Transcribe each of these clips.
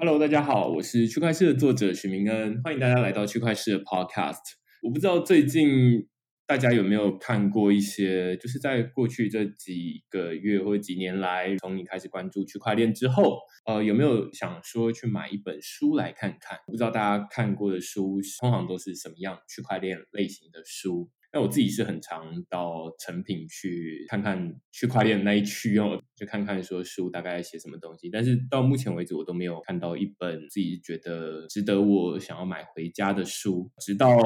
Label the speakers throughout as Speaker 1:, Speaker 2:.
Speaker 1: Hello，大家好，我是区块市的作者许明恩，欢迎大家来到区块市的 Podcast。我不知道最近大家有没有看过一些，就是在过去这几个月或几年来，从你开始关注区块链之后，呃，有没有想说去买一本书来看看？不知道大家看过的书通常都是什么样区块链类型的书？我自己是很常到成品去看看区块链那一区哦，就看看说书大概写什么东西。但是到目前为止，我都没有看到一本自己觉得值得我想要买回家的书。直到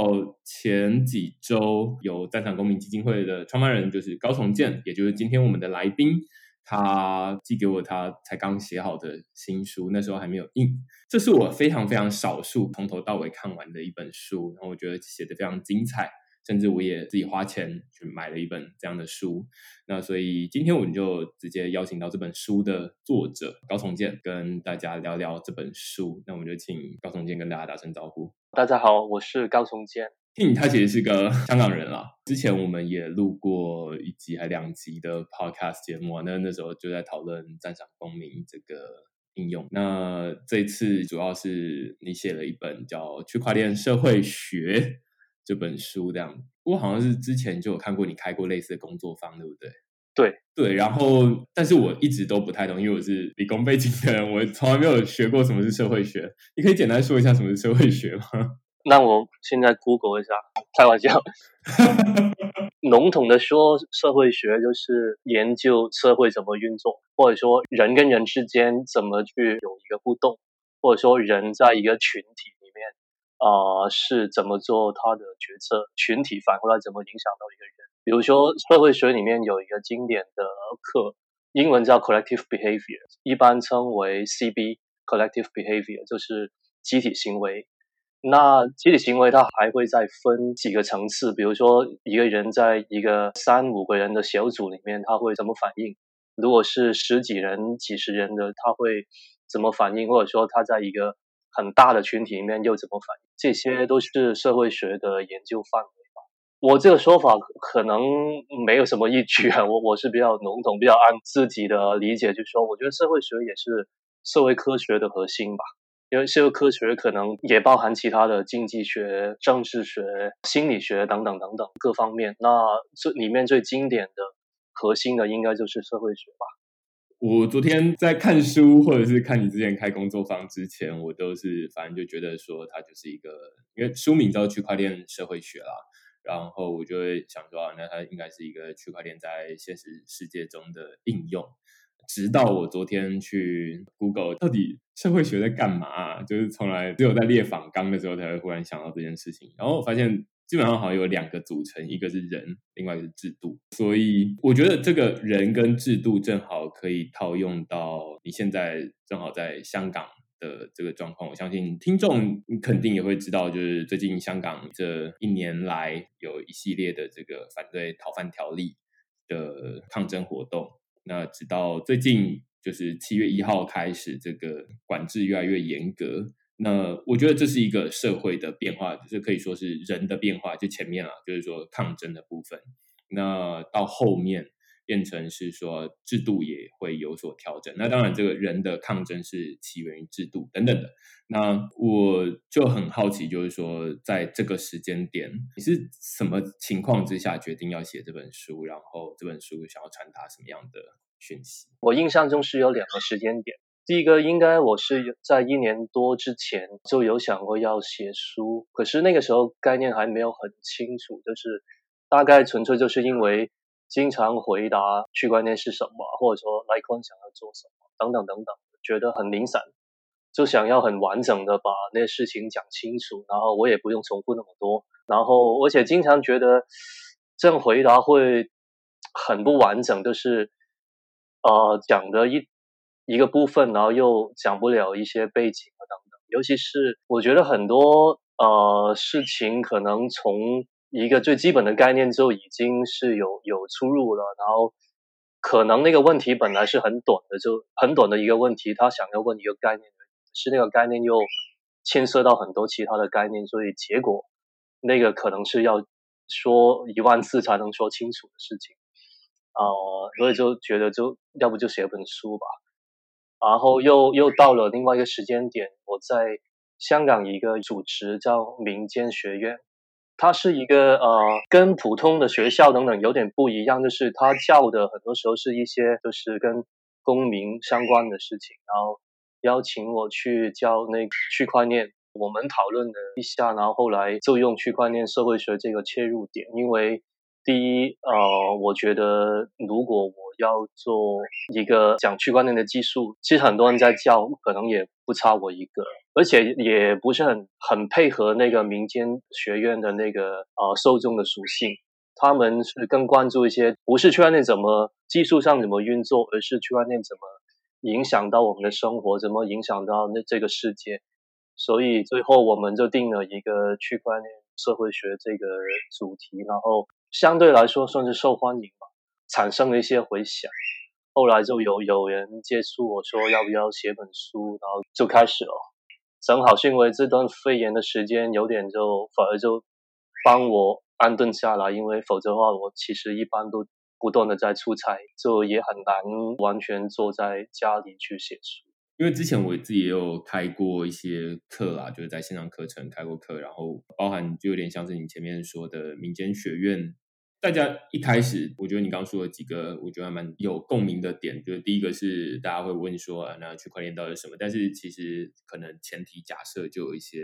Speaker 1: 前几周，有战场公民基金会的创办人就是高崇建，也就是今天我们的来宾，他寄给我他才刚写好的新书，那时候还没有印。这是我非常非常少数从头到尾看完的一本书，然后我觉得写的非常精彩。甚至我也自己花钱去买了一本这样的书，那所以今天我们就直接邀请到这本书的作者高崇建，跟大家聊聊这本书。那我们就请高崇建跟大家打声招呼。
Speaker 2: 大家好，我是高崇建。
Speaker 1: 听他其实是个香港人啦，之前我们也录过一集还两集的 podcast 节目，那那时候就在讨论赞赏公民这个应用。那这次主要是你写了一本叫《区块链社会学》。这本书这样，我好像是之前就有看过你开过类似的工作坊，对不对？
Speaker 2: 对
Speaker 1: 对，然后但是我一直都不太懂，因为我是理工背景的人，我从来没有学过什么是社会学。你可以简单说一下什么是社会学吗？
Speaker 2: 那我现在 Google 一下，开玩笑。笼统的说，社会学就是研究社会怎么运作，或者说人跟人之间怎么去有一个互动，或者说人在一个群体。啊，是怎么做他的决策？群体反过来怎么影响到一个人？比如说，社会学里面有一个经典的课，英文叫 collective behavior，一般称为 CB，collective behavior 就是集体行为。那集体行为它还会再分几个层次，比如说一个人在一个三五个人的小组里面，他会怎么反应？如果是十几人、几十人的，他会怎么反应？或者说他在一个很大的群体里面又怎么反应？这些都是社会学的研究范围吧。我这个说法可能没有什么依据啊。我我是比较笼统，比较按自己的理解去说。我觉得社会学也是社会科学的核心吧，因为社会科学可能也包含其他的经济学、政治学、心理学等等等等各方面。那这里面最经典的核心的应该就是社会学吧。
Speaker 1: 我昨天在看书，或者是看你之前开工作坊之前，我都是反正就觉得说它就是一个，因为书名叫区块链社会学啦，然后我就会想说啊，那它应该是一个区块链在现实世界中的应用。直到我昨天去 Google，到底社会学在干嘛？就是从来只有在列访纲的时候才会忽然想到这件事情，然后我发现。基本上好像有两个组成，一个是人，另外一个是制度。所以我觉得这个人跟制度正好可以套用到你现在正好在香港的这个状况。我相信听众肯定也会知道，就是最近香港这一年来有一系列的这个反对逃犯条例的抗争活动。那直到最近，就是七月一号开始，这个管制越来越严格。那我觉得这是一个社会的变化，就是可以说是人的变化。就前面啊，就是说抗争的部分，那到后面变成是说制度也会有所调整。那当然，这个人的抗争是起源于制度等等的。那我就很好奇，就是说在这个时间点，你是什么情况之下决定要写这本书？然后这本书想要传达什么样的讯息？
Speaker 2: 我印象中是有两个时间点。第一个应该我是在一年多之前就有想过要写书，可是那个时候概念还没有很清楚，就是大概纯粹就是因为经常回答区块链是什么，或者说来光想要做什么等等等等，觉得很零散，就想要很完整的把那些事情讲清楚，然后我也不用重复那么多，然后而且经常觉得这样回答会很不完整，就是呃讲的一。一个部分，然后又讲不了一些背景啊等等，尤其是我觉得很多呃事情可能从一个最基本的概念就已经是有有出入了，然后可能那个问题本来是很短的，就很短的一个问题，他想要问一个概念，是那个概念又牵涉到很多其他的概念，所以结果那个可能是要说一万次才能说清楚的事情啊，所以就觉得就要不就写本书吧。然后又又到了另外一个时间点，我在香港一个组织叫民间学院，它是一个呃跟普通的学校等等有点不一样，就是它教的很多时候是一些就是跟公民相关的事情，然后邀请我去教那个区块链。我们讨论了一下，然后后来就用区块链社会学这个切入点，因为第一，呃，我觉得如果我要做一个讲区块链的技术，其实很多人在教，可能也不差我一个，而且也不是很很配合那个民间学院的那个呃受众的属性，他们是更关注一些不是区块链怎么技术上怎么运作，而是区块链怎么影响到我们的生活，怎么影响到那这个世界。所以最后我们就定了一个区块链社会学这个主题，然后相对来说算是受欢迎吧，产生了一些回响。后来就有有人接触我说要不要写本书，然后就开始了。正好是因为这段肺炎的时间有点就反而就帮我安顿下来，因为否则的话我其实一般都不断的在出差，就也很难完全坐在家里去写书。
Speaker 1: 因为之前我自己也有开过一些课啦，就是在线上课程开过课，然后包含就有点像是你前面说的民间学院，大家一开始我觉得你刚说的几个，我觉得还蛮有共鸣的点，就是第一个是大家会问说啊，那区块链到底是什么？但是其实可能前提假设就有一些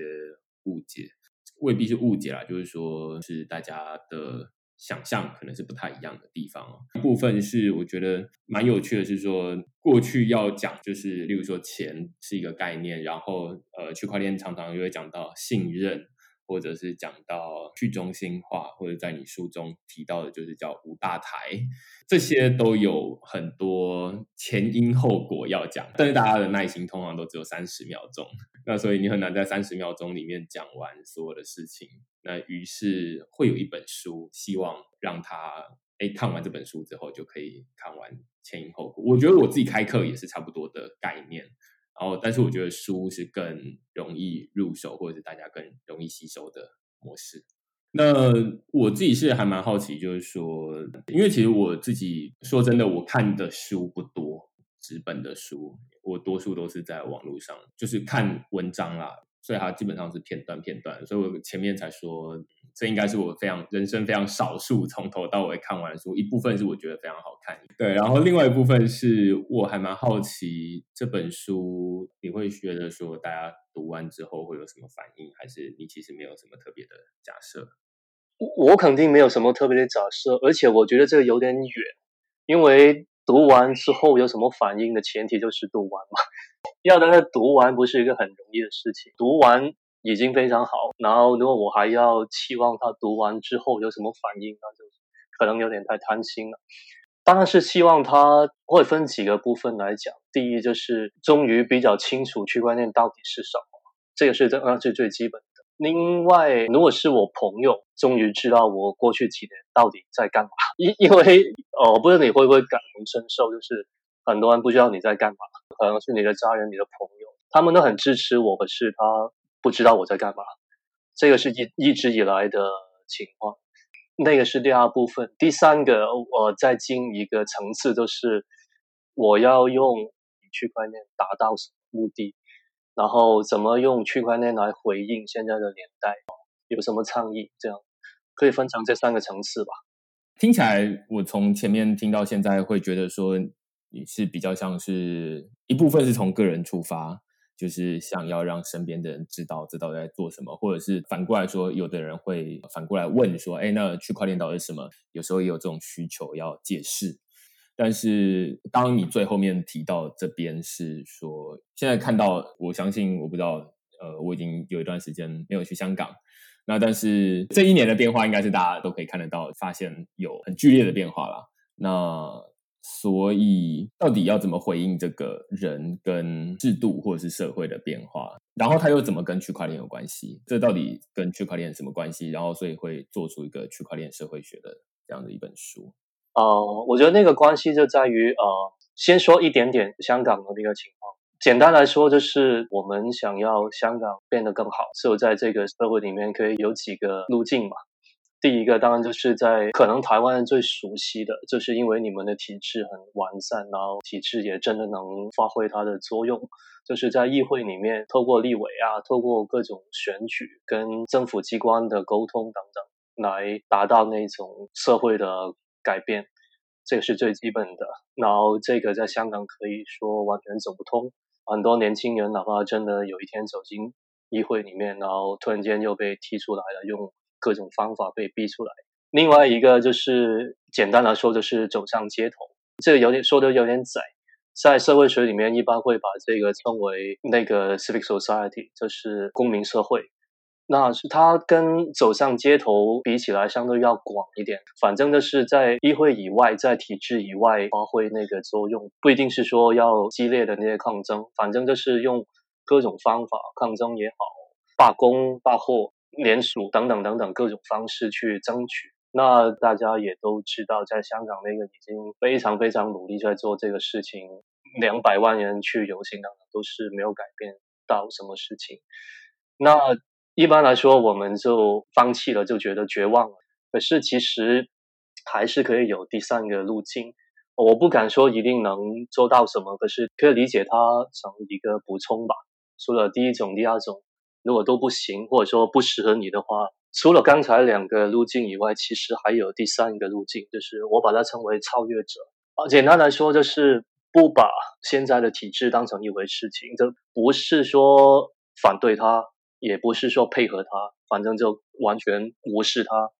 Speaker 1: 误解，未必是误解啦，就是说是大家的。想象可能是不太一样的地方哦。部分是我觉得蛮有趣的，是说过去要讲，就是例如说钱是一个概念，然后呃，区块链常常又会讲到信任。或者是讲到去中心化，或者在你书中提到的，就是叫五大台，这些都有很多前因后果要讲，但是大家的耐心通常都只有三十秒钟，那所以你很难在三十秒钟里面讲完所有的事情。那于是会有一本书，希望让他哎看完这本书之后就可以看完前因后果。我觉得我自己开课也是差不多的概念。然后，但是我觉得书是更容易入手，或者是大家更容易吸收的模式。那我自己是还蛮好奇，就是说，因为其实我自己说真的，我看的书不多，纸本的书，我多数都是在网络上，就是看文章啦。所以它基本上是片段片段，所以我前面才说，这应该是我非常人生非常少数从头到尾看完的书。一部分是我觉得非常好看，对，然后另外一部分是我还蛮好奇这本书，你会觉得说大家读完之后会有什么反应，还是你其实没有什么特别的假设？
Speaker 2: 我我肯定没有什么特别的假设，而且我觉得这个有点远，因为读完之后有什么反应的前提就是读完嘛。要让他读完不是一个很容易的事情，读完已经非常好。然后如果我还要期望他读完之后有什么反应，那就可能有点太贪心了。当然是希望他会分几个部分来讲。第一就是终于比较清楚区块链到底是什么，这个是这呃是最基本。另外，如果是我朋友终于知道我过去几年到底在干嘛，因因为哦，不知道你会不会感同身受，就是很多人不知道你在干嘛。可能是你的家人、你的朋友，他们都很支持我，可是他不知道我在干嘛。这个是一一直以来的情况。那个是第二部分，第三个我再进一个层次，就是我要用区块链达到什么目的，然后怎么用区块链来回应现在的年代，有什么倡议？这样可以分成这三个层次吧。
Speaker 1: 听起来，我从前面听到现在，会觉得说。你是比较像是一部分是从个人出发，就是想要让身边的人知道这到底在做什么，或者是反过来说，有的人会反过来问说：“哎，那区块链到底是什么？”有时候也有这种需求要解释。但是当你最后面提到这边是说，现在看到，我相信我不知道，呃，我已经有一段时间没有去香港，那但是这一年的变化应该是大家都可以看得到，发现有很剧烈的变化了。那所以，到底要怎么回应这个人跟制度或者是社会的变化？然后他又怎么跟区块链有关系？这到底跟区块链什么关系？然后，所以会做出一个区块链社会学的这样的一本书。
Speaker 2: 呃，我觉得那个关系就在于，呃，先说一点点香港的那个情况。简单来说，就是我们想要香港变得更好，只有在这个社会里面可以有几个路径嘛。第一个当然就是在可能台湾人最熟悉的，就是因为你们的体制很完善，然后体制也真的能发挥它的作用，就是在议会里面透过立委啊，透过各种选举跟政府机关的沟通等等，来达到那种社会的改变，这个是最基本的。然后这个在香港可以说完全走不通，很多年轻人哪怕真的有一天走进议会里面，然后突然间又被踢出来了，用。各种方法被逼出来。另外一个就是简单来说，就是走上街头。这个有点说的有点窄，在社会学里面一般会把这个称为那个 civic society，就是公民社会。那是它跟走上街头比起来，相对要广一点。反正就是在议会以外，在体制以外发挥那个作用，不一定是说要激烈的那些抗争，反正就是用各种方法抗争也好，罢工罢货。联署等等等等各种方式去争取，那大家也都知道，在香港那个已经非常非常努力在做这个事情，两百万人去游行等等都是没有改变到什么事情。那一般来说，我们就放弃了，就觉得绝望了。可是其实还是可以有第三个路径，我不敢说一定能做到什么，可是可以理解它成一个补充吧。除了第一种、第二种。如果都不行，或者说不适合你的话，除了刚才两个路径以外，其实还有第三个路径，就是我把它称为超越者。啊，简单来说，就是不把现在的体制当成一回事情，这不是说反对它，也不是说配合它，反正就完全无视它，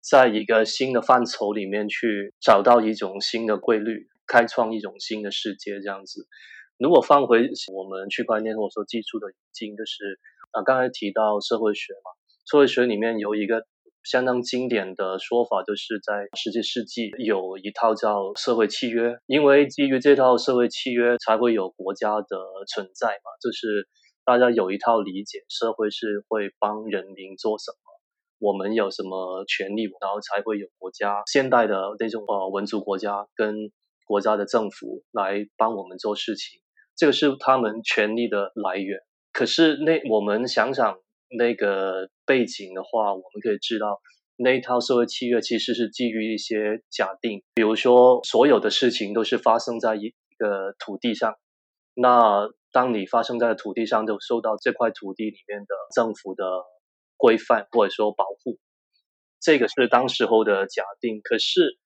Speaker 2: 在一个新的范畴里面去找到一种新的规律，开创一种新的世界，这样子。如果放回我们区块链或者说技术的引进，就是。啊，刚才提到社会学嘛，社会学里面有一个相当经典的说法，就是在十七世纪有一套叫社会契约，因为基于这套社会契约才会有国家的存在嘛，就是大家有一套理解，社会是会帮人民做什么，我们有什么权利，然后才会有国家。现代的那种呃文族国家跟国家的政府来帮我们做事情，这个是他们权利的来源。可是那我们想想那个背景的话，我们可以知道那一套社会契约其实是基于一些假定，比如说所有的事情都是发生在一个土地上，那当你发生在土地上，就受到这块土地里面的政府的规范或者说保护，这个是当时候的假定。可是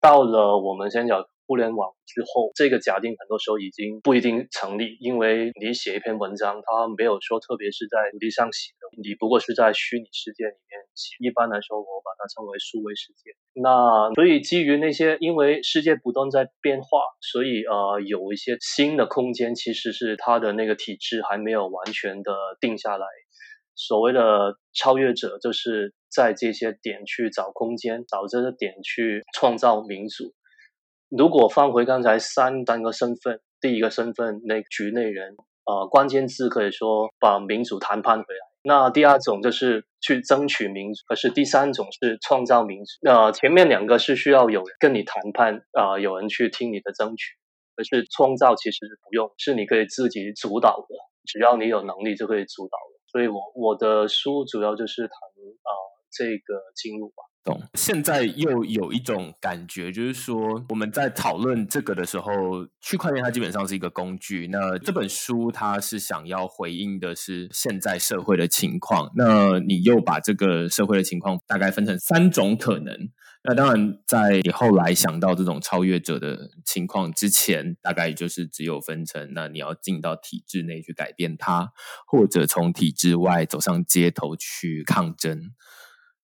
Speaker 2: 到了我们先讲。互联网之后，这个假定很多时候已经不一定成立，因为你写一篇文章，它没有说特别是在土地上写的，你不过是在虚拟世界里面写。一般来说，我把它称为数位世界。那所以基于那些，因为世界不断在变化，所以呃有一些新的空间，其实是它的那个体制还没有完全的定下来。所谓的超越者，就是在这些点去找空间，找这个点去创造民主。如果放回刚才三三个身份，第一个身份那局内人，呃，关键字可以说把民主谈判回来。那第二种就是去争取民主，可是第三种是创造民主。那前面两个是需要有人跟你谈判，啊，有人去听你的争取，可是创造其实不用，是你可以自己主导的，只要你有能力就可以主导的。所以我我的书主要就是谈啊这个进入吧。
Speaker 1: 现在又有一种感觉，就是说我们在讨论这个的时候，区块链它基本上是一个工具。那这本书它是想要回应的是现在社会的情况。那你又把这个社会的情况大概分成三种可能。那当然，在你后来想到这种超越者的情况之前，大概就是只有分成：那你要进到体制内去改变它，或者从体制外走上街头去抗争。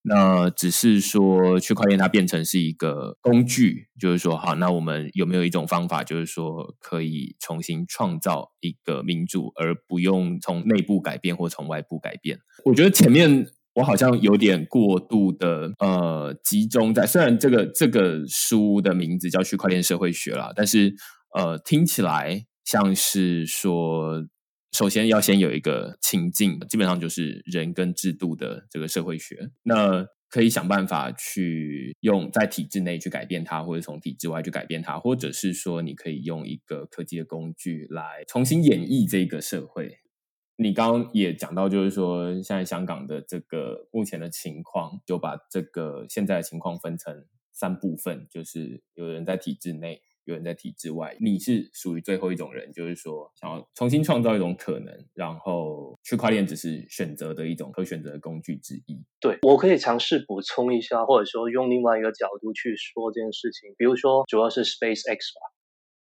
Speaker 1: 那只是说区块链它变成是一个工具，就是说，好，那我们有没有一种方法，就是说可以重新创造一个民主，而不用从内部改变或从外部改变？我觉得前面我好像有点过度的呃集中在，虽然这个这个书的名字叫区块链社会学啦，但是呃听起来像是说。首先要先有一个情境，基本上就是人跟制度的这个社会学。那可以想办法去用在体制内去改变它，或者从体制外去改变它，或者是说你可以用一个科技的工具来重新演绎这个社会。你刚刚也讲到，就是说现在香港的这个目前的情况，就把这个现在的情况分成三部分，就是有人在体制内。有人在体制外，你是属于最后一种人，就是说想要重新创造一种可能，然后区块链只是选择的一种可选择的工具之一。
Speaker 2: 对我可以尝试补充一下，或者说用另外一个角度去说这件事情。比如说，主要是 Space X 吧，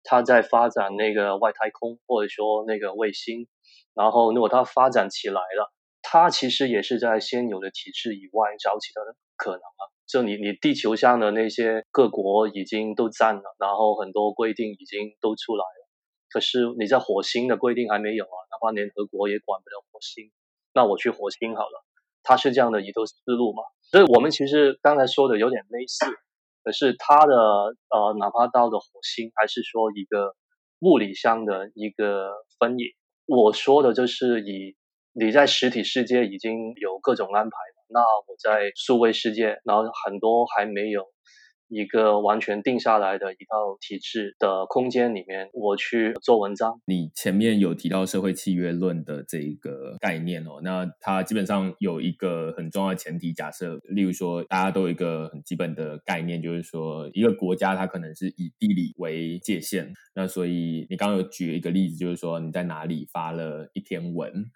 Speaker 2: 它在发展那个外太空，或者说那个卫星，然后如果它发展起来了，它其实也是在现有的体制以外找其他的可能啊。就你，你地球上的那些各国已经都占了，然后很多规定已经都出来了。可是你在火星的规定还没有啊，哪怕联合国也管不了火星。那我去火星好了，他是这样的一个思路嘛？所以我们其实刚才说的有点类似，可是他的呃，哪怕到了火星，还是说一个物理上的一个分野。我说的就是以你在实体世界已经有各种安排。那我在数位世界，然后很多还没有一个完全定下来的一套体制的空间里面，我去做文章。
Speaker 1: 你前面有提到社会契约论的这一个概念哦，那它基本上有一个很重要的前提假设，例如说大家都有一个很基本的概念，就是说一个国家它可能是以地理为界限，那所以你刚刚有举一个例子，就是说你在哪里发了一篇文。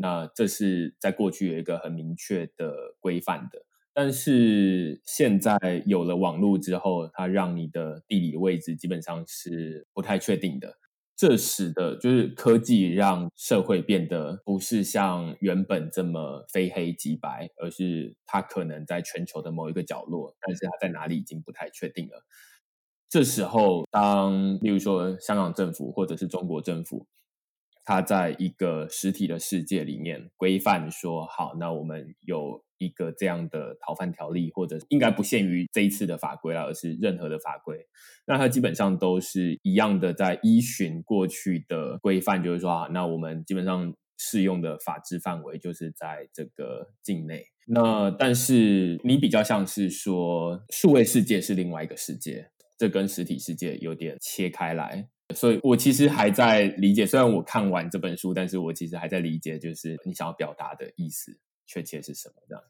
Speaker 1: 那这是在过去有一个很明确的规范的，但是现在有了网络之后，它让你的地理位置基本上是不太确定的。这使得就是科技让社会变得不是像原本这么非黑即白，而是它可能在全球的某一个角落，但是它在哪里已经不太确定了。这时候，当例如说香港政府或者是中国政府。它在一个实体的世界里面规范说好，那我们有一个这样的逃犯条例，或者应该不限于这一次的法规了，而是任何的法规。那它基本上都是一样的，在依循过去的规范，就是说啊，那我们基本上适用的法制范围就是在这个境内。那但是你比较像是说，数位世界是另外一个世界，这跟实体世界有点切开来。所以我其实还在理解，虽然我看完这本书，但是我其实还在理解，就是你想要表达的意思确切是什么这样。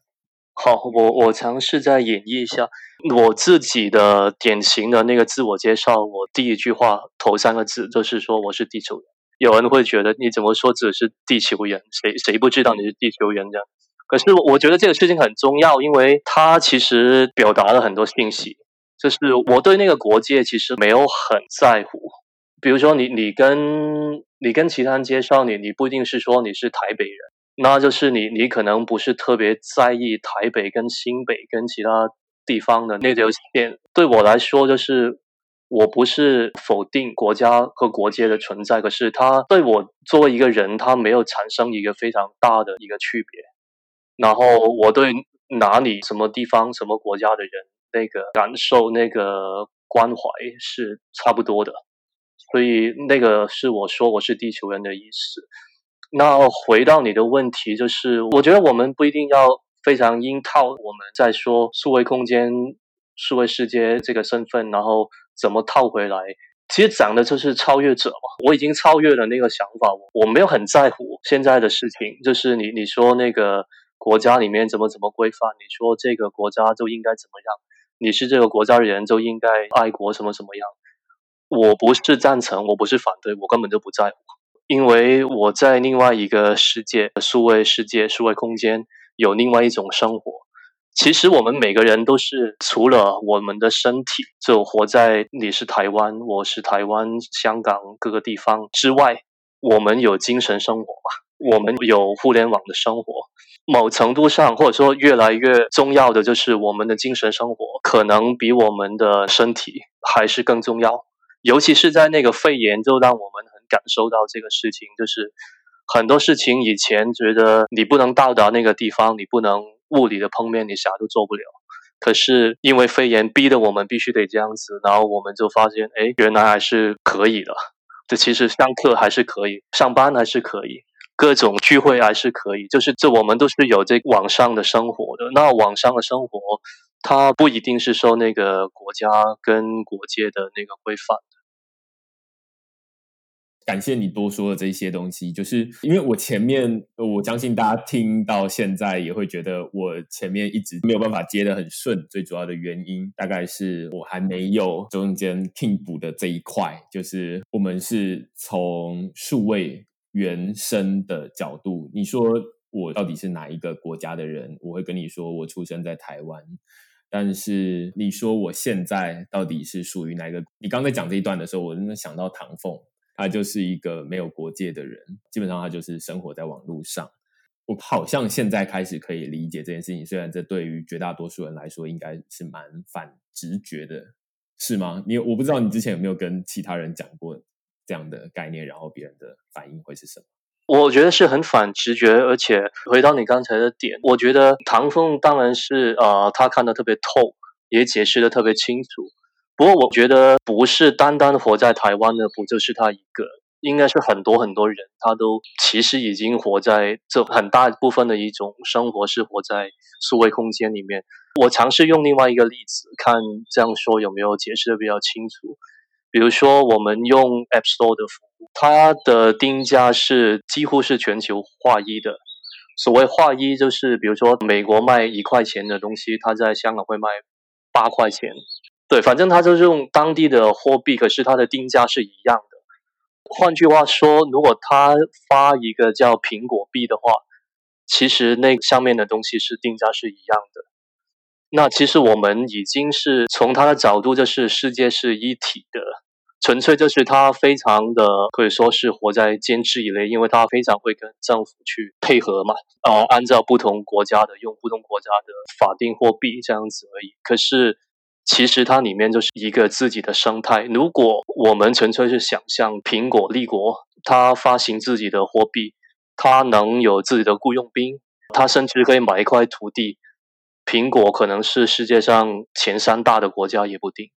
Speaker 2: 好，我我尝试再演绎一下我自己的典型的那个自我介绍。我第一句话头三个字就是说我是地球人。有人会觉得你怎么说只是地球人？谁谁不知道你是地球人这样？可是我觉得这个事情很重要，因为它其实表达了很多信息。就是我对那个国界其实没有很在乎。比如说，你你跟你跟其他人介绍你，你不一定是说你是台北人，那就是你你可能不是特别在意台北跟新北跟其他地方的那条线。对我来说，就是我不是否定国家和国界的存在，可是他对我作为一个人，他没有产生一个非常大的一个区别。然后我对哪里什么地方什么国家的人那个感受那个关怀是差不多的。所以那个是我说我是地球人的意思。那回到你的问题，就是我觉得我们不一定要非常硬套我们在说数位空间、数位世界这个身份，然后怎么套回来。其实讲的就是超越者嘛。我已经超越了那个想法，我我没有很在乎现在的事情。就是你你说那个国家里面怎么怎么规范，你说这个国家就应该怎么样，你是这个国家的人就应该爱国什么什么样。我不是赞成，我不是反对，我根本就不在乎，因为我在另外一个世界，数位世界、数位空间，有另外一种生活。其实我们每个人都是除了我们的身体，就活在你是台湾，我是台湾、香港各个地方之外，我们有精神生活嘛？我们有互联网的生活。某程度上，或者说越来越重要的，就是我们的精神生活，可能比我们的身体还是更重要。尤其是在那个肺炎，就让我们很感受到这个事情，就是很多事情以前觉得你不能到达那个地方，你不能物理的碰面，你啥都做不了。可是因为肺炎逼得我们必须得这样子，然后我们就发现，哎，原来还是可以的。这其实上课还是可以，上班还是可以，各种聚会还是可以。就是这我们都是有这网上的生活的。那网上的生活，它不一定是受那个国家跟国界的那个规范。
Speaker 1: 感谢你多说的这些东西，就是因为我前面我相信大家听到现在也会觉得我前面一直没有办法接的很顺，最主要的原因大概是我还没有中间听补的这一块，就是我们是从数位原生的角度，你说我到底是哪一个国家的人？我会跟你说我出生在台湾。但是你说我现在到底是属于哪个？你刚才讲这一段的时候，我真的想到唐凤，他就是一个没有国界的人，基本上他就是生活在网络上。我好像现在开始可以理解这件事情，虽然这对于绝大多数人来说应该是蛮反直觉的，是吗？你我不知道你之前有没有跟其他人讲过这样的概念，然后别人的反应会是什么？
Speaker 2: 我觉得是很反直觉，而且回到你刚才的点，我觉得唐凤当然是呃，他看得特别透，也解释的特别清楚。不过我觉得不是单单活在台湾的，不就是他一个，应该是很多很多人，他都其实已经活在这很大部分的一种生活是活在数位空间里面。我尝试用另外一个例子，看这样说有没有解释的比较清楚。比如说，我们用 App Store 的服务，它的定价是几乎是全球划一的。所谓划一，就是比如说美国卖一块钱的东西，它在香港会卖八块钱。对，反正它就是用当地的货币，可是它的定价是一样的。换句话说，如果他发一个叫苹果币的话，其实那上面的东西是定价是一样的。那其实我们已经是从他的角度，就是世界是一体的，纯粹就是他非常的可以说是活在监制以内，因为他非常会跟政府去配合嘛，呃，按照不同国家的用不同国家的法定货币这样子而已。可是其实它里面就是一个自己的生态。如果我们纯粹是想象苹果立国，它发行自己的货币，它能有自己的雇佣兵，它甚至可以买一块土地。苹果可能是世界上前三大的国家也不定，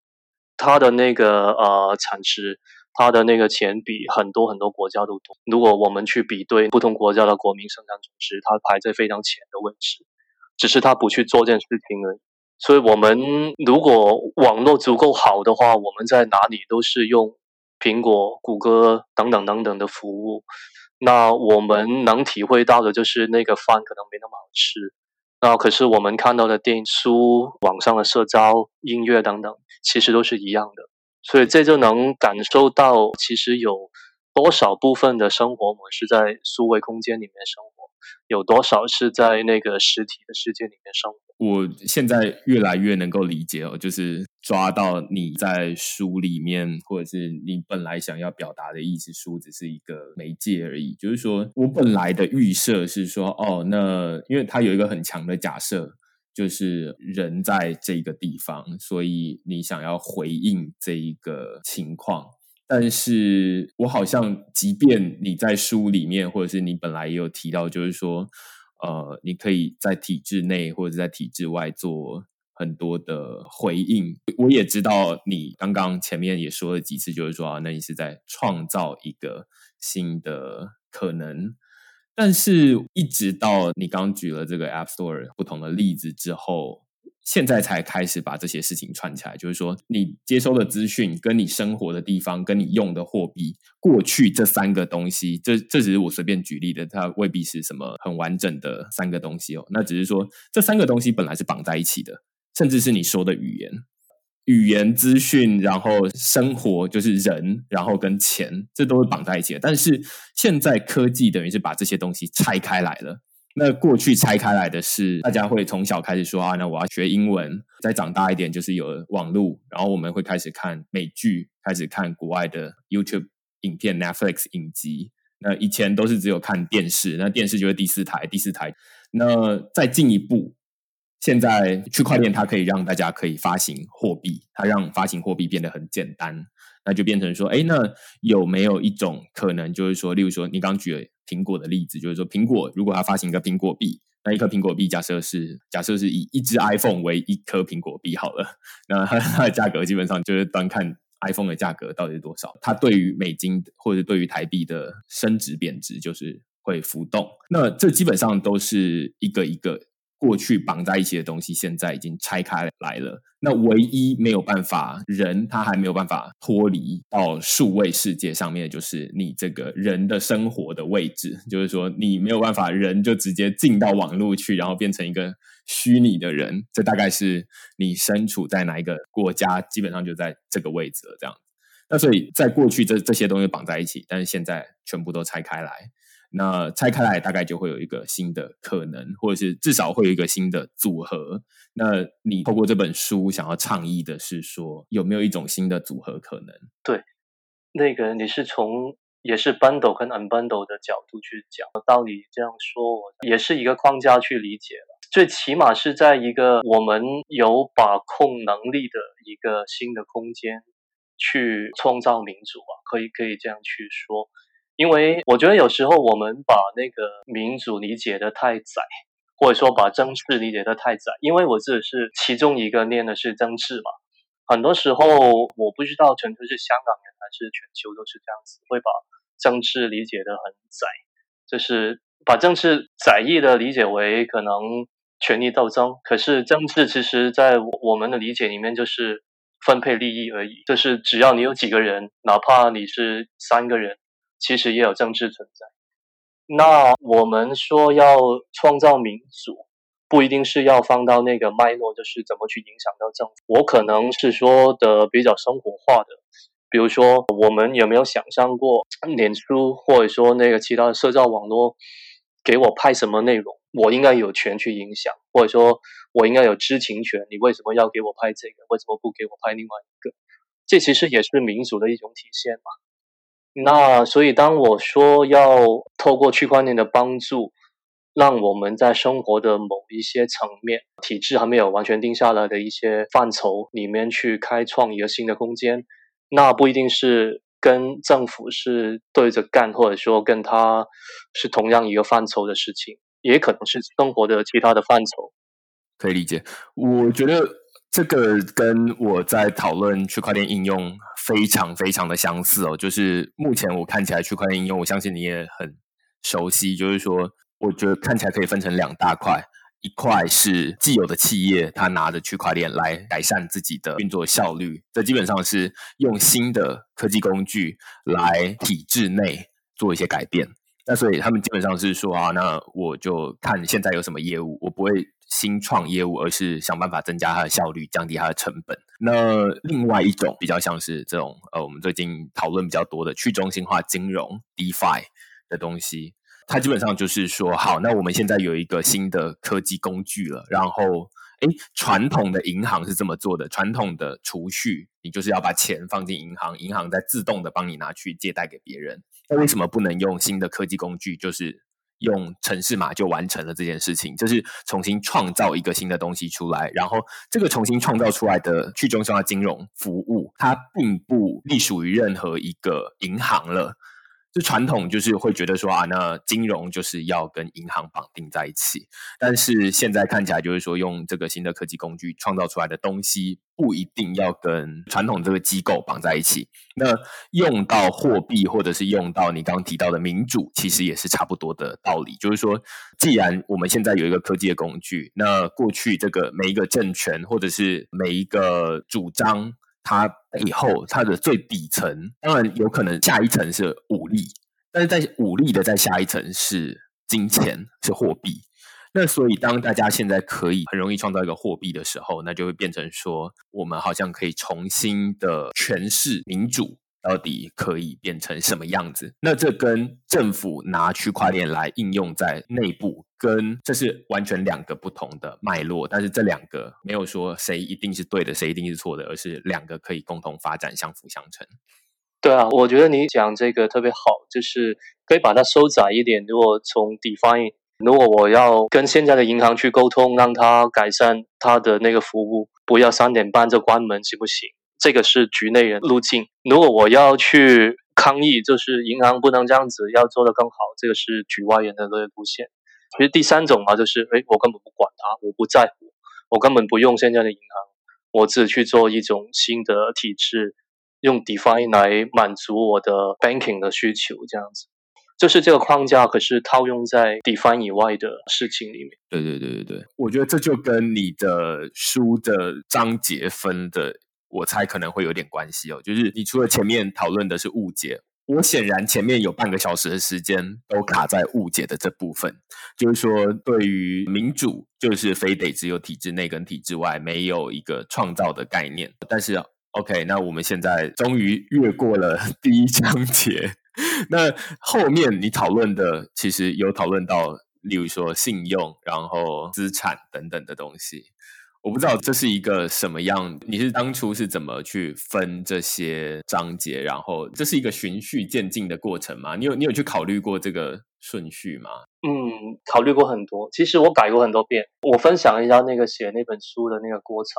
Speaker 2: 它的那个呃产值，它的那个钱比很多很多国家都多。如果我们去比对不同国家的国民生产总值，它排在非常前的位置，只是它不去做这件事情而已。所以，我们如果网络足够好的话，我们在哪里都是用苹果、谷歌等等等等的服务，那我们能体会到的就是那个饭可能没那么好吃。那可是我们看到的电影、书、网上的社交、音乐等等，其实都是一样的，所以这就能感受到，其实有多少部分的生活模式在数位空间里面生活，有多少是在那个实体的世界里面生活。
Speaker 1: 我现在越来越能够理解哦，就是抓到你在书里面，或者是你本来想要表达的意思，书只是一个媒介而已。就是说我本来的预设是说，哦，那因为它有一个很强的假设，就是人在这个地方，所以你想要回应这一个情况。但是我好像，即便你在书里面，或者是你本来也有提到，就是说。呃，你可以在体制内或者在体制外做很多的回应。我也知道你刚刚前面也说了几次，就是说啊，那你是在创造一个新的可能。但是，一直到你刚举了这个 App Store 不同的例子之后。现在才开始把这些事情串起来，就是说，你接收的资讯跟你生活的地方，跟你用的货币，过去这三个东西，这这只是我随便举例的，它未必是什么很完整的三个东西哦。那只是说，这三个东西本来是绑在一起的，甚至是你说的语言、语言资讯，然后生活就是人，然后跟钱，这都是绑在一起的。但是现在科技等于是把这些东西拆开来了。那过去拆开来的是，大家会从小开始说啊，那我要学英文。再长大一点，就是有网络，然后我们会开始看美剧，开始看国外的 YouTube 影片、Netflix 影集。那以前都是只有看电视，那电视就是第四台，第四台。那再进一步，现在区块链它可以让大家可以发行货币，它让发行货币变得很简单。那就变成说，哎，那有没有一种可能，就是说，例如说，你刚举苹果的例子，就是说，苹果如果它发行一个苹果币，那一颗苹果币假设是假设是以一只 iPhone 为一颗苹果币好了，那它的价格基本上就是端看 iPhone 的价格到底是多少，它对于美金或者对于台币的升值贬值就是会浮动。那这基本上都是一个一个过去绑在一起的东西，现在已经拆开来了。那唯一没有办法，人他还没有办法脱离到数位世界上面，就是你这个人的生活的位置，就是说你没有办法，人就直接进到网络去，然后变成一个虚拟的人。这大概是你身处在哪一个国家，基本上就在这个位置了。这样，那所以在过去这这些东西绑在一起，但是现在全部都拆开来。那拆开来，大概就会有一个新的可能，或者是至少会有一个新的组合。那你透过这本书想要倡议的是说，有没有一种新的组合可能？
Speaker 2: 对，那个你是从也是 bundle 跟 unbundle 的角度去讲，道理这样说，我也是一个框架去理解了。最起码是在一个我们有把控能力的一个新的空间去创造民主啊，可以可以这样去说。因为我觉得有时候我们把那个民主理解的太窄，或者说把政治理解的太窄。因为我自己是其中一个念的是政治嘛，很多时候我不知道纯粹是香港人还是全球都是这样子，会把政治理解的很窄，就是把政治窄义的理解为可能权力斗争。可是政治其实在我们的理解里面就是分配利益而已，就是只要你有几个人，哪怕你是三个人。其实也有政治存在。那我们说要创造民主，不一定是要放到那个脉络，就是怎么去影响到政府。我可能是说的比较生活化的，比如说我们有没有想象过，脸书或者说那个其他的社交网络给我拍什么内容，我应该有权去影响，或者说我应该有知情权。你为什么要给我拍这个？为什么不给我拍另外一个？这其实也是民主的一种体现嘛。那所以，当我说要透过区块链的帮助，让我们在生活的某一些层面、体制还没有完全定下来的一些范畴里面去开创一个新的空间，那不一定是跟政府是对着干，或者说跟他是同样一个范畴的事情，也可能是生活的其他的范畴。
Speaker 1: 可以理解，我觉得。这个跟我在讨论区块链应用非常非常的相似哦，就是目前我看起来区块链应用，我相信你也很熟悉，就是说，我觉得看起来可以分成两大块，一块是既有的企业，它拿着区块链来改善自己的运作效率，这基本上是用新的科技工具来体制内做一些改变。那所以他们基本上是说啊，那我就看现在有什么业务，我不会。新创业务，而是想办法增加它的效率，降低它的成本。那另外一种比较像是这种呃，我们最近讨论比较多的去中心化金融 （DeFi） 的东西，它基本上就是说，好，那我们现在有一个新的科技工具了。然后，诶，传统的银行是这么做的，传统的储蓄，你就是要把钱放进银行，银行再自动的帮你拿去借贷给别人。那为什么不能用新的科技工具？就是用城市码就完成了这件事情，就是重新创造一个新的东西出来，然后这个重新创造出来的去中心化金融服务，它并不隶属于任何一个银行了。就传统就是会觉得说啊，那金融就是要跟银行绑定在一起，但是现在看起来就是说，用这个新的科技工具创造出来的东西，不一定要跟传统这个机构绑在一起。那用到货币或者是用到你刚刚提到的民主，其实也是差不多的道理。就是说，既然我们现在有一个科技的工具，那过去这个每一个政权或者是每一个主张。它以后它的最底层，当然有可能下一层是武力，但是在武力的再下一层是金钱，是货币。那所以当大家现在可以很容易创造一个货币的时候，那就会变成说，我们好像可以重新的诠释民主。到底可以变成什么样子？那这跟政府拿区块链来应用在内部，跟这是完全两个不同的脉络。但是这两个没有说谁一定是对的，谁一定是错的，而是两个可以共同发展，相辅相成。
Speaker 2: 对啊，我觉得你讲这个特别好，就是可以把它收窄一点。如果从 define，如果我要跟现在的银行去沟通，让它改善它的那个服务，不要三点半就关门，行不行？这个是局内人路径。如果我要去抗议，就是银行不能这样子，要做得更好，这个是局外人的路线。其实第三种嘛，就是哎，我根本不管它，我不在乎，我根本不用现在的银行，我只去做一种新的体制，用 DeFi 来满足我的 banking 的需求，这样子。就是这个框架，可是套用在 define 以外的事情里面。
Speaker 1: 对对对对对，我觉得这就跟你的书的章节分的，我猜可能会有点关系哦。就是你除了前面讨论的是误解，我显然前面有半个小时的时间都卡在误解的这部分，就是说对于民主，就是非得只有体制内跟体制外，没有一个创造的概念。但是 OK，那我们现在终于越过了 第一章节。那后面你讨论的其实有讨论到，例如说信用，然后资产等等的东西。我不知道这是一个什么样，你是当初是怎么去分这些章节？然后这是一个循序渐进的过程吗？你有你有去考虑过这个顺序吗？
Speaker 2: 嗯，考虑过很多。其实我改过很多遍。我分享一下那个写那本书的那个过程。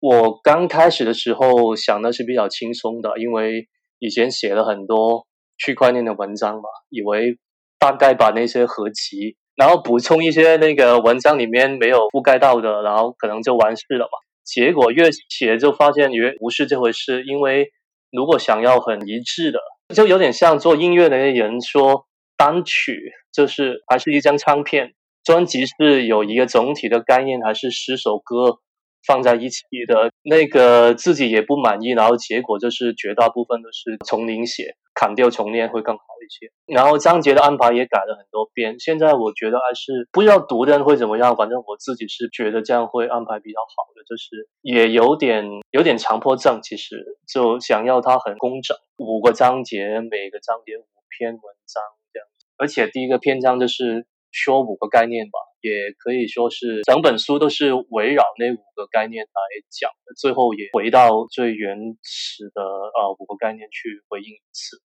Speaker 2: 我刚开始的时候想的是比较轻松的，因为以前写了很多。区块链的文章嘛，以为大概把那些合集，然后补充一些那个文章里面没有覆盖到的，然后可能就完事了嘛。结果越写就发现越不是这回事，因为如果想要很一致的，就有点像做音乐的那些人说单曲就是还是一张唱片，专辑是有一个总体的概念，还是十首歌放在一起的，那个自己也不满意，然后结果就是绝大部分都是从零写。砍掉重练会更好一些，然后章节的安排也改了很多遍。现在我觉得还是不知道读的人会怎么样，反正我自己是觉得这样会安排比较好的，就是也有点有点强迫症，其实就想要它很工整，五个章节，每个章节五篇文章这样子。而且第一个篇章就是说五个概念吧，也可以说是整本书都是围绕那五个概念来讲的，最后也回到最原始的呃五个概念去回应一次。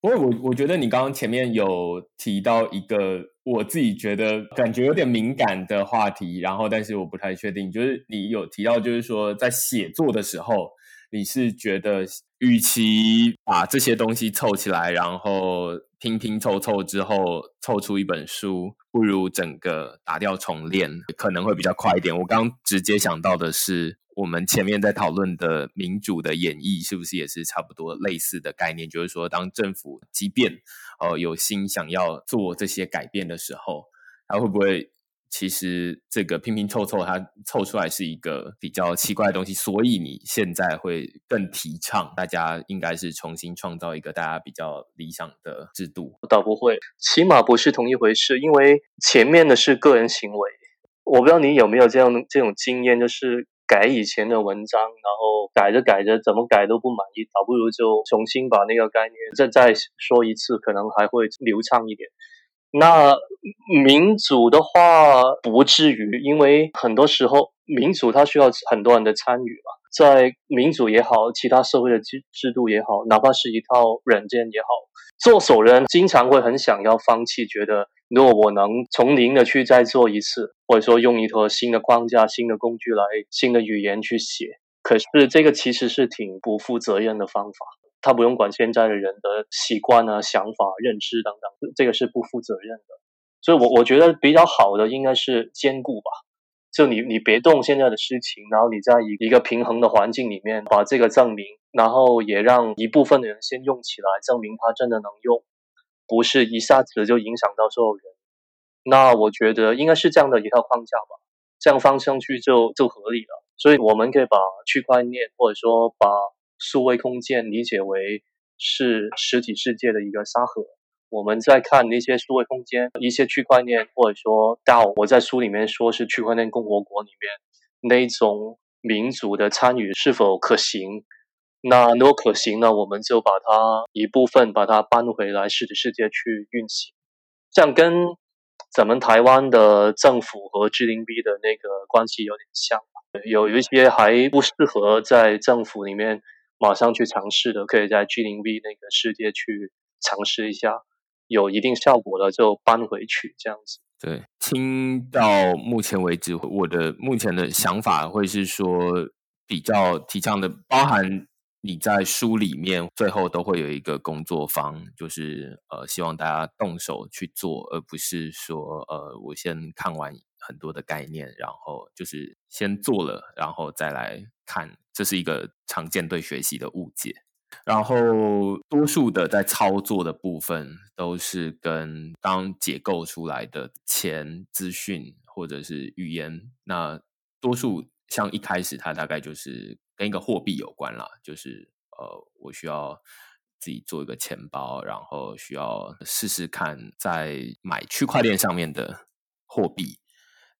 Speaker 1: 不过我我觉得你刚刚前面有提到一个我自己觉得感觉有点敏感的话题，然后但是我不太确定，就是你有提到就是说在写作的时候，你是觉得与其把这些东西凑起来，然后拼拼凑凑之后凑出一本书，不如整个打掉重练，可能会比较快一点。我刚直接想到的是。我们前面在讨论的民主的演绎，是不是也是差不多类似的概念？就是说，当政府即便呃有心想要做这些改变的时候，它会不会其实这个拼拼凑凑，它凑出来是一个比较奇怪的东西？所以你现在会更提倡大家应该是重新创造一个大家比较理想的制度？
Speaker 2: 倒不会，起码不是同一回事，因为前面的是个人行为。我不知道你有没有这样这种经验，就是。改以前的文章，然后改着改着，怎么改都不满意，倒不如就重新把那个概念再再说一次，可能还会流畅一点。那民主的话不至于，因为很多时候民主它需要很多人的参与嘛，在民主也好，其他社会的制制度也好，哪怕是一套软件也好，做手人经常会很想要放弃，觉得。如果我能从零的去再做一次，或者说用一套新的框架、新的工具来新的语言去写，可是这个其实是挺不负责任的方法。他不用管现在的人的习惯啊、想法、认知等等，这个是不负责任的。所以，我我觉得比较好的应该是兼顾吧。就你你别动现在的事情，然后你在一一个平衡的环境里面把这个证明，然后也让一部分的人先用起来，证明它真的能用。不是一下子就影响到所有人，那我觉得应该是这样的一套框架吧，这样放上去就就合理了。所以我们可以把区块链或者说把数位空间理解为是实体世界的一个沙盒。我们在看那些数位空间、一些区块链或者说 DAO，我在书里面说是区块链共和国里面那种民主的参与是否可行。那如果可行呢，我们就把它一部分把它搬回来实体世界去运行，这样跟咱们台湾的政府和 G 零 B 的那个关系有点像。有有一些还不适合在政府里面马上去尝试的，可以在 G 零 V 那个世界去尝试一下，有一定效果了就搬回去这样子。
Speaker 1: 对，听到目前为止，我的目前的想法会是说比较提倡的，包含。你在书里面最后都会有一个工作坊，就是呃，希望大家动手去做，而不是说呃，我先看完很多的概念，然后就是先做了，然后再来看，这是一个常见对学习的误解。然后多数的在操作的部分都是跟刚解构出来的前资讯或者是语言，那多数像一开始它大概就是跟一个货币有关啦，就是呃我需要自己做一个钱包，然后需要试试看在买区块链上面的货币。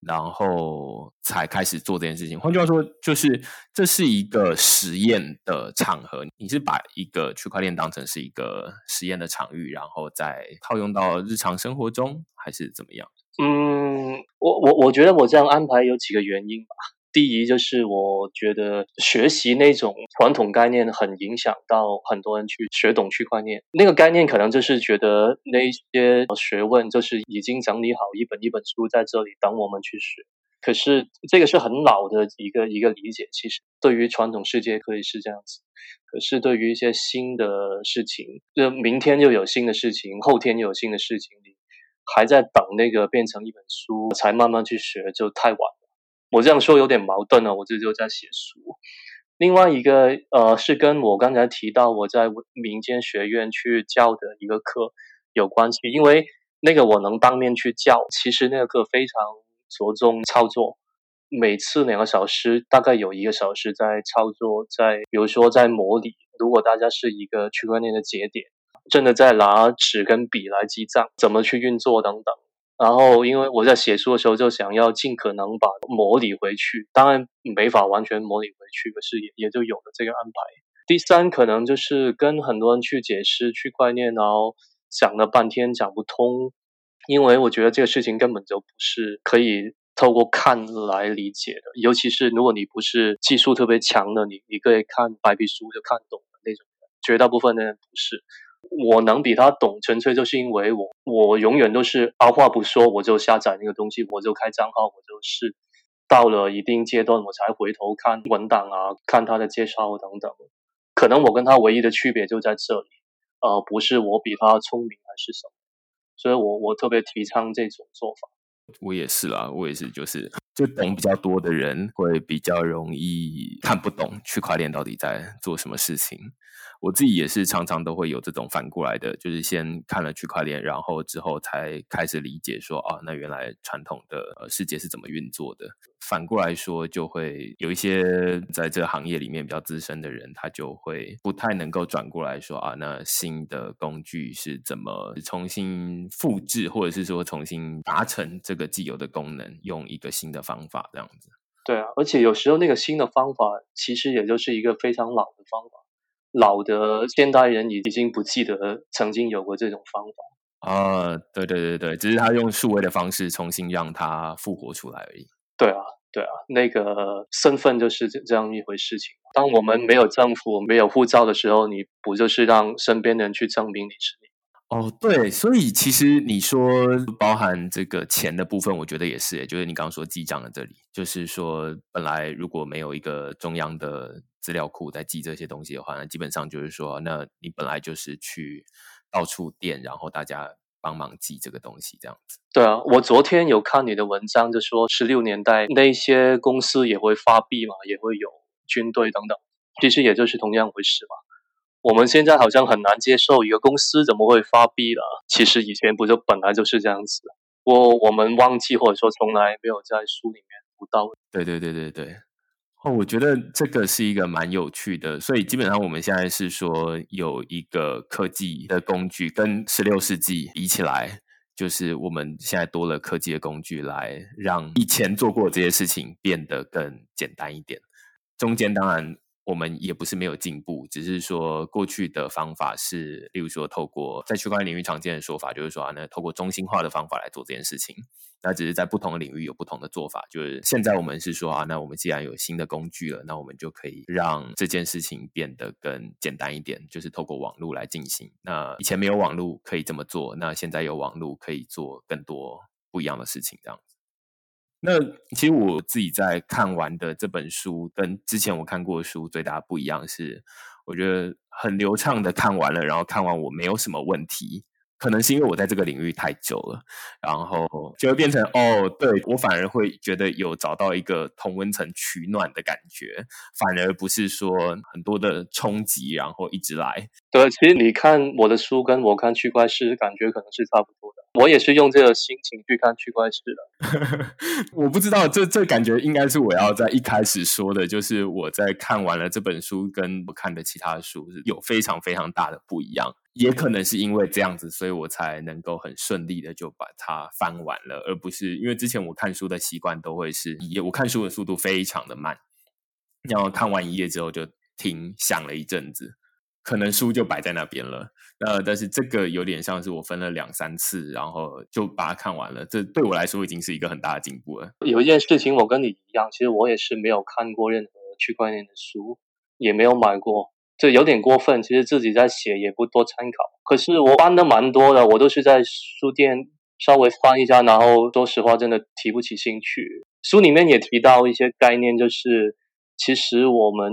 Speaker 1: 然后才开始做这件事情。换句话说，就是这是一个实验的场合。你是把一个区块链当成是一个实验的场域，然后再套用到日常生活中，还是怎么样？
Speaker 2: 嗯，我我我觉得我这样安排有几个原因吧。第一就是我觉得学习那种传统概念很影响到很多人去学懂区块链。那个概念可能就是觉得那些学问就是已经整理好一本一本书在这里等我们去学。可是这个是很老的一个一个理解。其实对于传统世界可以是这样子，可是对于一些新的事情，就明天又有新的事情，后天又有新的事情，你还在等那个变成一本书才慢慢去学，就太晚了。我这样说有点矛盾了，我这就在写书。另外一个呃，是跟我刚才提到我在民间学院去教的一个课有关系，因为那个我能当面去教，其实那个课非常着重操作，每次两个小时，大概有一个小时在操作，在比如说在模拟，如果大家是一个区块链的节点，真的在拿纸跟笔来记账，怎么去运作等等。然后，因为我在写书的时候就想要尽可能把模拟回去，当然没法完全模拟回去，可是也也就有了这个安排。第三，可能就是跟很多人去解释区块链，然后讲了半天讲不通，因为我觉得这个事情根本就不是可以透过看来理解的，尤其是如果你不是技术特别强的，你你可以看白皮书就看懂的那种，绝大部分的人不是。我能比他懂，纯粹就是因为我我永远都是二话不说，我就下载那个东西，我就开账号，我就是。到了一定阶段，我才回头看文档啊，看他的介绍等等。可能我跟他唯一的区别就在这里，呃，不是我比他聪明还是什么，所以我我特别提倡这种做法。
Speaker 1: 我也是啦，我也是，就是 就懂比较多的人会比较容易看不懂区块链到底在做什么事情。我自己也是常常都会有这种反过来的，就是先看了区块链，然后之后才开始理解说，啊，那原来传统的世界是怎么运作的。反过来说，就会有一些在这个行业里面比较资深的人，他就会不太能够转过来说，啊，那新的工具是怎么重新复制，或者是说重新达成这个既有的功能，用一个新的方法这样子。
Speaker 2: 对啊，而且有时候那个新的方法，其实也就是一个非常老的方法。老的现代人已已经不记得曾经有过这种方法
Speaker 1: 啊，对对对对，只是他用数位的方式重新让它复活出来而已。
Speaker 2: 对啊，对啊，那个身份就是这样一回事情。当我们没有政府、没有护照的时候，你不就是让身边的人去证明你是你？
Speaker 1: 哦，对，所以其实你说包含这个钱的部分，我觉得也是，就是你刚刚说记账的这里，就是说本来如果没有一个中央的资料库在记这些东西的话，那基本上就是说，那你本来就是去到处垫，然后大家帮忙记这个东西这样子。
Speaker 2: 对啊，我昨天有看你的文章，就说十六年代那些公司也会发币嘛，也会有军队等等，其实也就是同样回事嘛。我们现在好像很难接受一个公司怎么会发币了？其实以前不就本来就是这样子，我我们忘记或者说从来没有在书里面读到。
Speaker 1: 对对对对对，哦，我觉得这个是一个蛮有趣的。所以基本上我们现在是说有一个科技的工具，跟十六世纪比起来，就是我们现在多了科技的工具来让以前做过这些事情变得更简单一点。中间当然。我们也不是没有进步，只是说过去的方法是，例如说透过在区块链领域常见的说法，就是说啊，那透过中心化的方法来做这件事情。那只是在不同的领域有不同的做法。就是现在我们是说啊，那我们既然有新的工具了，那我们就可以让这件事情变得更简单一点，就是透过网络来进行。那以前没有网络可以这么做，那现在有网络可以做更多不一样的事情，这样子。那其实我自己在看完的这本书，跟之前我看过的书最大不一样是，我觉得很流畅的看完了，然后看完我没有什么问题，可能是因为我在这个领域太久了，然后就会变成哦，对我反而会觉得有找到一个同温层取暖的感觉，反而不是说很多的冲击，然后一直来。
Speaker 2: 对，其实你看我的书跟我看区块市感觉可能是差不多的。我也是用这个心情去看区块市的。
Speaker 1: 我不知道，这这感觉应该是我要在一开始说的，就是我在看完了这本书，跟我看的其他书是有非常非常大的不一样。也可能是因为这样子，所以我才能够很顺利的就把它翻完了，而不是因为之前我看书的习惯都会是一页，我看书的速度非常的慢，然后看完一页之后就停，想了一阵子。可能书就摆在那边了，呃，但是这个有点像是我分了两三次，然后就把它看完了。这对我来说已经是一个很大的进步了。
Speaker 2: 有一件事情我跟你一样，其实我也是没有看过任何区块链的书，也没有买过，这有点过分。其实自己在写也不多参考，可是我翻的蛮多的，我都是在书店稍微翻一下，然后说实话真的提不起兴趣。书里面也提到一些概念，就是其实我们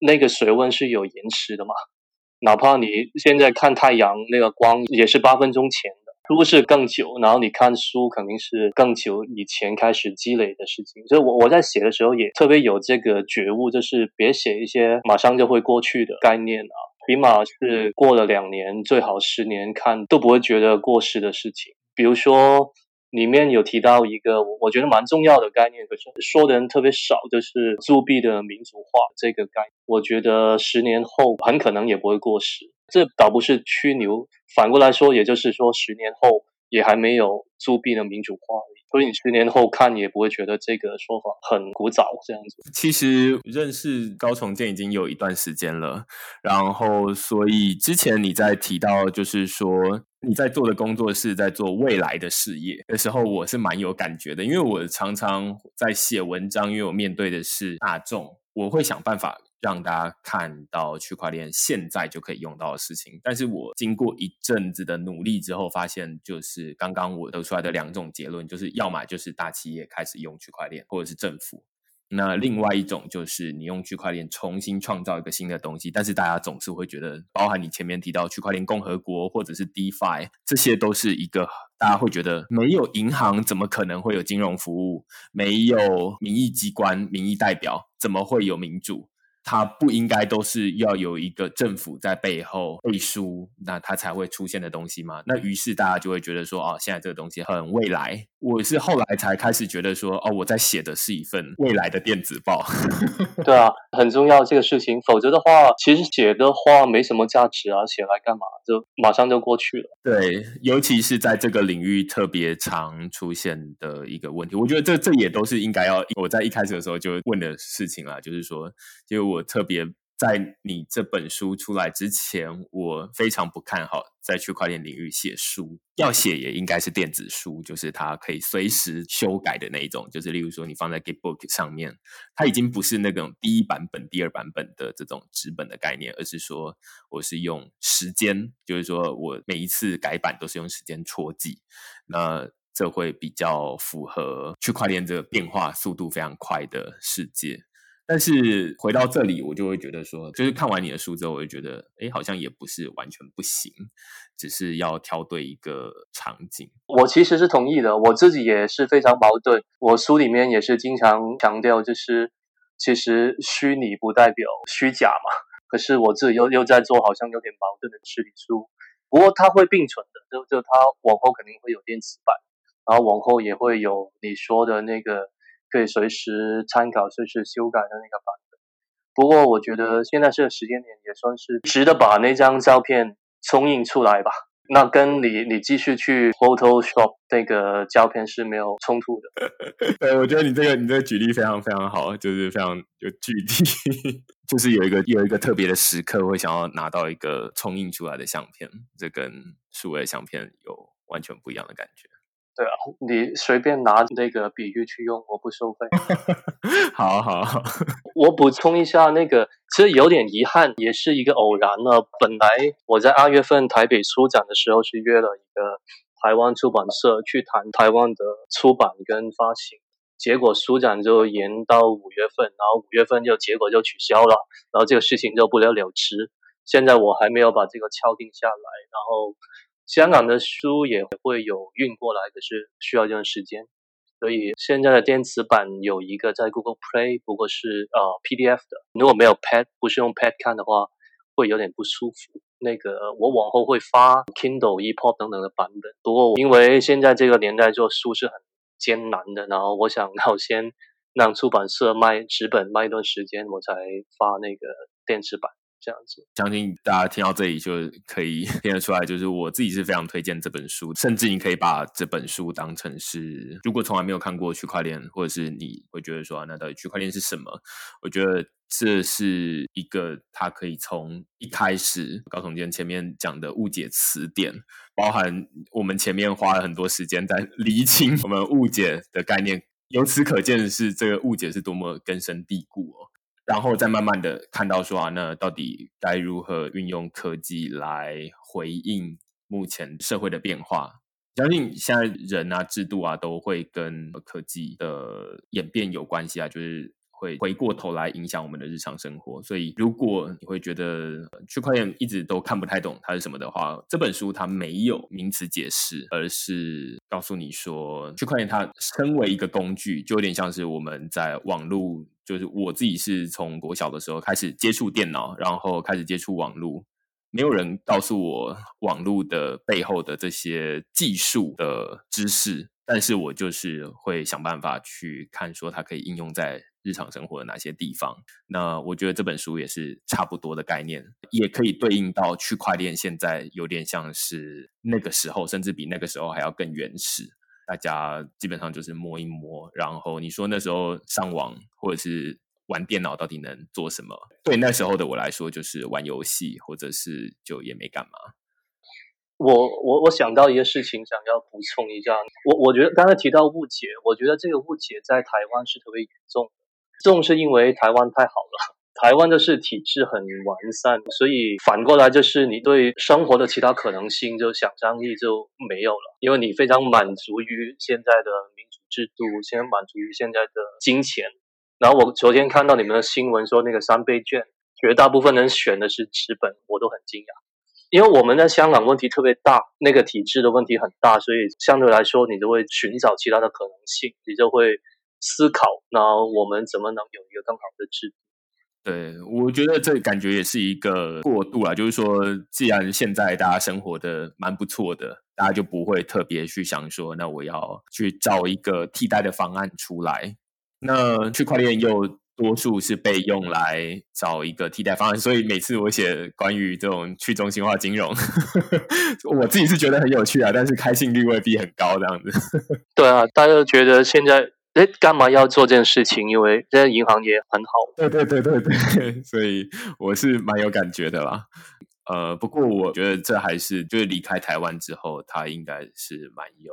Speaker 2: 那个水温是有延迟的嘛。哪怕你现在看太阳那个光也是八分钟前如果是更久，然后你看书肯定是更久以前开始积累的事情。所以，我我在写的时候也特别有这个觉悟，就是别写一些马上就会过去的概念啊，起码是过了两年，最好十年看都不会觉得过时的事情。比如说。里面有提到一个我我觉得蛮重要的概念，可是说的人特别少，就是铸币的民族化这个概念。我觉得十年后很可能也不会过时，这倒不是吹牛，反过来说，也就是说十年后也还没有铸币的民主化。所以你十年后看也不会觉得这个说法很古早这样子。
Speaker 1: 其实认识高重建已经有一段时间了，然后所以之前你在提到就是说你在做的工作是在做未来的事业的时候，我是蛮有感觉的，因为我常常在写文章，因为我面对的是大众，我会想办法。让大家看到区块链现在就可以用到的事情，但是我经过一阵子的努力之后，发现就是刚刚我得出来的两种结论，就是要么就是大企业开始用区块链，或者是政府。那另外一种就是你用区块链重新创造一个新的东西，但是大家总是会觉得，包含你前面提到区块链共和国或者是 DeFi，这些都是一个大家会觉得没有银行怎么可能会有金融服务？没有民意机关、民意代表怎么会有民主？它不应该都是要有一个政府在背后背书，那它才会出现的东西吗？那于是大家就会觉得说，哦，现在这个东西很未来。我是后来才开始觉得说，哦，我在写的是一份未来的电子报。
Speaker 2: 对啊，很重要这个事情，否则的话，其实写的话没什么价值啊，写来干嘛？就马上就过去了。
Speaker 1: 对，尤其是在这个领域特别常出现的一个问题，我觉得这这也都是应该要我在一开始的时候就问的事情啦，就是说，就我特别在你这本书出来之前，我非常不看好在区块链领域写书。要写也应该是电子书，就是它可以随时修改的那一种。就是例如说，你放在 Gitbook 上面，它已经不是那种第一版本、第二版本的这种纸本的概念，而是说我是用时间，就是说我每一次改版都是用时间戳记。那这会比较符合区块链这个变化速度非常快的世界。但是回到这里，我就会觉得说，就是看完你的书之后，我就觉得，哎，好像也不是完全不行，只是要挑对一个场景。
Speaker 2: 我其实是同意的，我自己也是非常矛盾。我书里面也是经常强调，就是其实虚拟不代表虚假嘛。可是我自己又又在做好像有点矛盾的实体书。不过它会并存的，就就它往后肯定会有电子版，然后往后也会有你说的那个。可以随时参考、随时修改的那个版本。不过，我觉得现在这个时间点也算是值得把那张照片冲印出来吧。那跟你你继续去 Photoshop 那个胶片是没有冲突的。
Speaker 1: 对，我觉得你这个你这个举例非常非常好，就是非常有具体，就是有一个有一个特别的时刻会想要拿到一个冲印出来的相片，这跟数位相片有完全不一样的感觉。
Speaker 2: 对啊，你随便拿那个比喻去用，我不收费。
Speaker 1: 好 好好，
Speaker 2: 我补充一下，那个其实有点遗憾，也是一个偶然呢。本来我在二月份台北书展的时候是约了一个台湾出版社去谈台湾的出版跟发行，结果书展就延到五月份，然后五月份就结果就取消了，然后这个事情就不了了之。现在我还没有把这个敲定下来，然后。香港的书也会有运过来，可是需要一段时间。所以现在的电子版有一个在 Google Play，不过是呃 PDF 的。如果没有 Pad，不是用 Pad 看的话，会有点不舒服。那个我往后会发 Kindle、ePub 等等的版本。不过因为现在这个年代做书是很艰难的，然后我想要先让出版社卖纸本卖一段时间，我才发那个电子版。这样子，
Speaker 1: 相信大家听到这里就可以 听得出来，就是我自己是非常推荐这本书，甚至你可以把这本书当成是，如果从来没有看过区块链，或者是你会觉得说，那到底区块链是什么？我觉得这是一个，它可以从一开始高总监前面讲的误解词典，包含我们前面花了很多时间在厘清我们误解的概念，由此可见的是，这个误解是多么根深蒂固哦。然后再慢慢的看到说啊，那到底该如何运用科技来回应目前社会的变化？相信现在人啊、制度啊，都会跟科技的演变有关系啊，就是。会回过头来影响我们的日常生活，所以如果你会觉得区块链一直都看不太懂它是什么的话，这本书它没有名词解释，而是告诉你说，区块链它身为一个工具，就有点像是我们在网络，就是我自己是从国小的时候开始接触电脑，然后开始接触网络，没有人告诉我网络的背后的这些技术的知识，但是我就是会想办法去看，说它可以应用在。日常生活的哪些地方？那我觉得这本书也是差不多的概念，也可以对应到区块链。现在有点像是那个时候，甚至比那个时候还要更原始。大家基本上就是摸一摸，然后你说那时候上网或者是玩电脑到底能做什么？对那时候的我来说，就是玩游戏，或者是就也没干嘛。
Speaker 2: 我我我想到一个事情，想要补充一下。我我觉得刚才提到误解，我觉得这个误解在台湾是特别严重。重是因为台湾太好了，台湾的是体制很完善，所以反过来就是你对生活的其他可能性就想象力就没有了，因为你非常满足于现在的民主制度，现在满足于现在的金钱。然后我昨天看到你们的新闻说那个三倍券，绝大部分人选的是纸本，我都很惊讶，因为我们在香港问题特别大，那个体制的问题很大，所以相对来说你就会寻找其他的可能性，你就会。思考，那我们怎么能有一个更好的制度？
Speaker 1: 对，我觉得这感觉也是一个过渡啊。就是说，既然现在大家生活的蛮不错的，大家就不会特别去想说，那我要去找一个替代的方案出来。那区块链又多数是被用来找一个替代方案，所以每次我写关于这种去中心化金融，我自己是觉得很有趣啊，但是开信率未必很高，这样子。
Speaker 2: 对啊，大家觉得现在。哎，干嘛要做这件事情？因为现在银行也很好。
Speaker 1: 对对对对对，所以我是蛮有感觉的啦。呃，不过我觉得这还是就是离开台湾之后，它应该是蛮有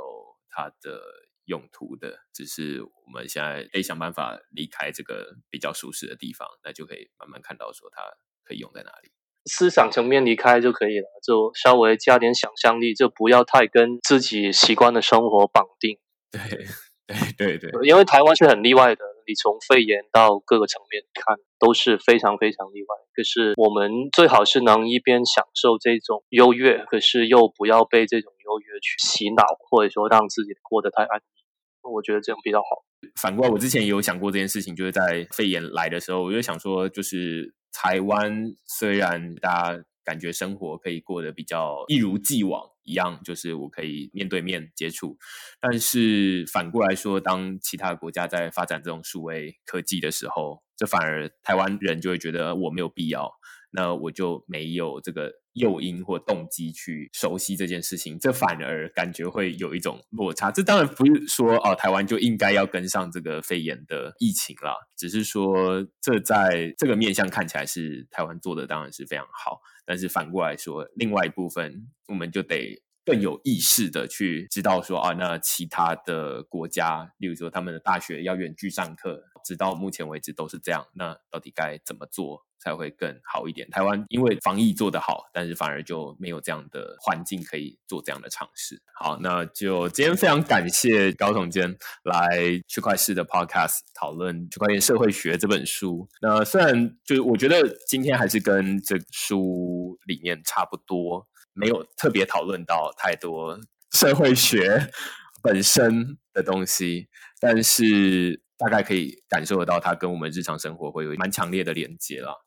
Speaker 1: 它的用途的。只是我们现在得想办法离开这个比较舒适的地方，那就可以慢慢看到说它可以用在哪里。
Speaker 2: 思想层面离开就可以了，就稍微加点想象力，就不要太跟自己习惯的生活绑定。
Speaker 1: 对。对对对，
Speaker 2: 因为台湾是很例外的，你从肺炎到各个层面看都是非常非常例外。可是我们最好是能一边享受这种优越，可是又不要被这种优越去洗脑，或者说让自己过得太安逸。我觉得这样比较好。
Speaker 1: 反过来，我之前也有想过这件事情，就是在肺炎来的时候，我就想说，就是台湾虽然大家。感觉生活可以过得比较一如既往一样，就是我可以面对面接触。但是反过来说，当其他国家在发展这种数位科技的时候，这反而台湾人就会觉得我没有必要。那我就没有这个诱因或动机去熟悉这件事情，这反而感觉会有一种落差。这当然不是说哦，台湾就应该要跟上这个肺炎的疫情了，只是说这在这个面向看起来是台湾做的，当然是非常好。但是反过来说，另外一部分我们就得。更有意识的去知道说啊，那其他的国家，例如说他们的大学要远距上课，直到目前为止都是这样。那到底该怎么做才会更好一点？台湾因为防疫做得好，但是反而就没有这样的环境可以做这样的尝试。好，那就今天非常感谢高总监来区块市的 Podcast 讨论区块链社会学这本书。那虽然就是我觉得今天还是跟这书里面差不多。没有特别讨论到太多社会学 本身的东西，但是大概可以感受得到它跟我们日常生活会有蛮强烈的连接了。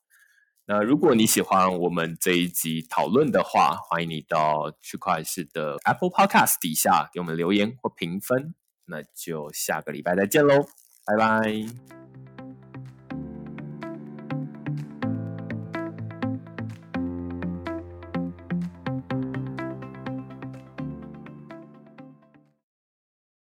Speaker 1: 那如果你喜欢我们这一集讨论的话，欢迎你到区块市的 Apple Podcast 底下给我们留言或评分。那就下个礼拜再见喽，拜拜。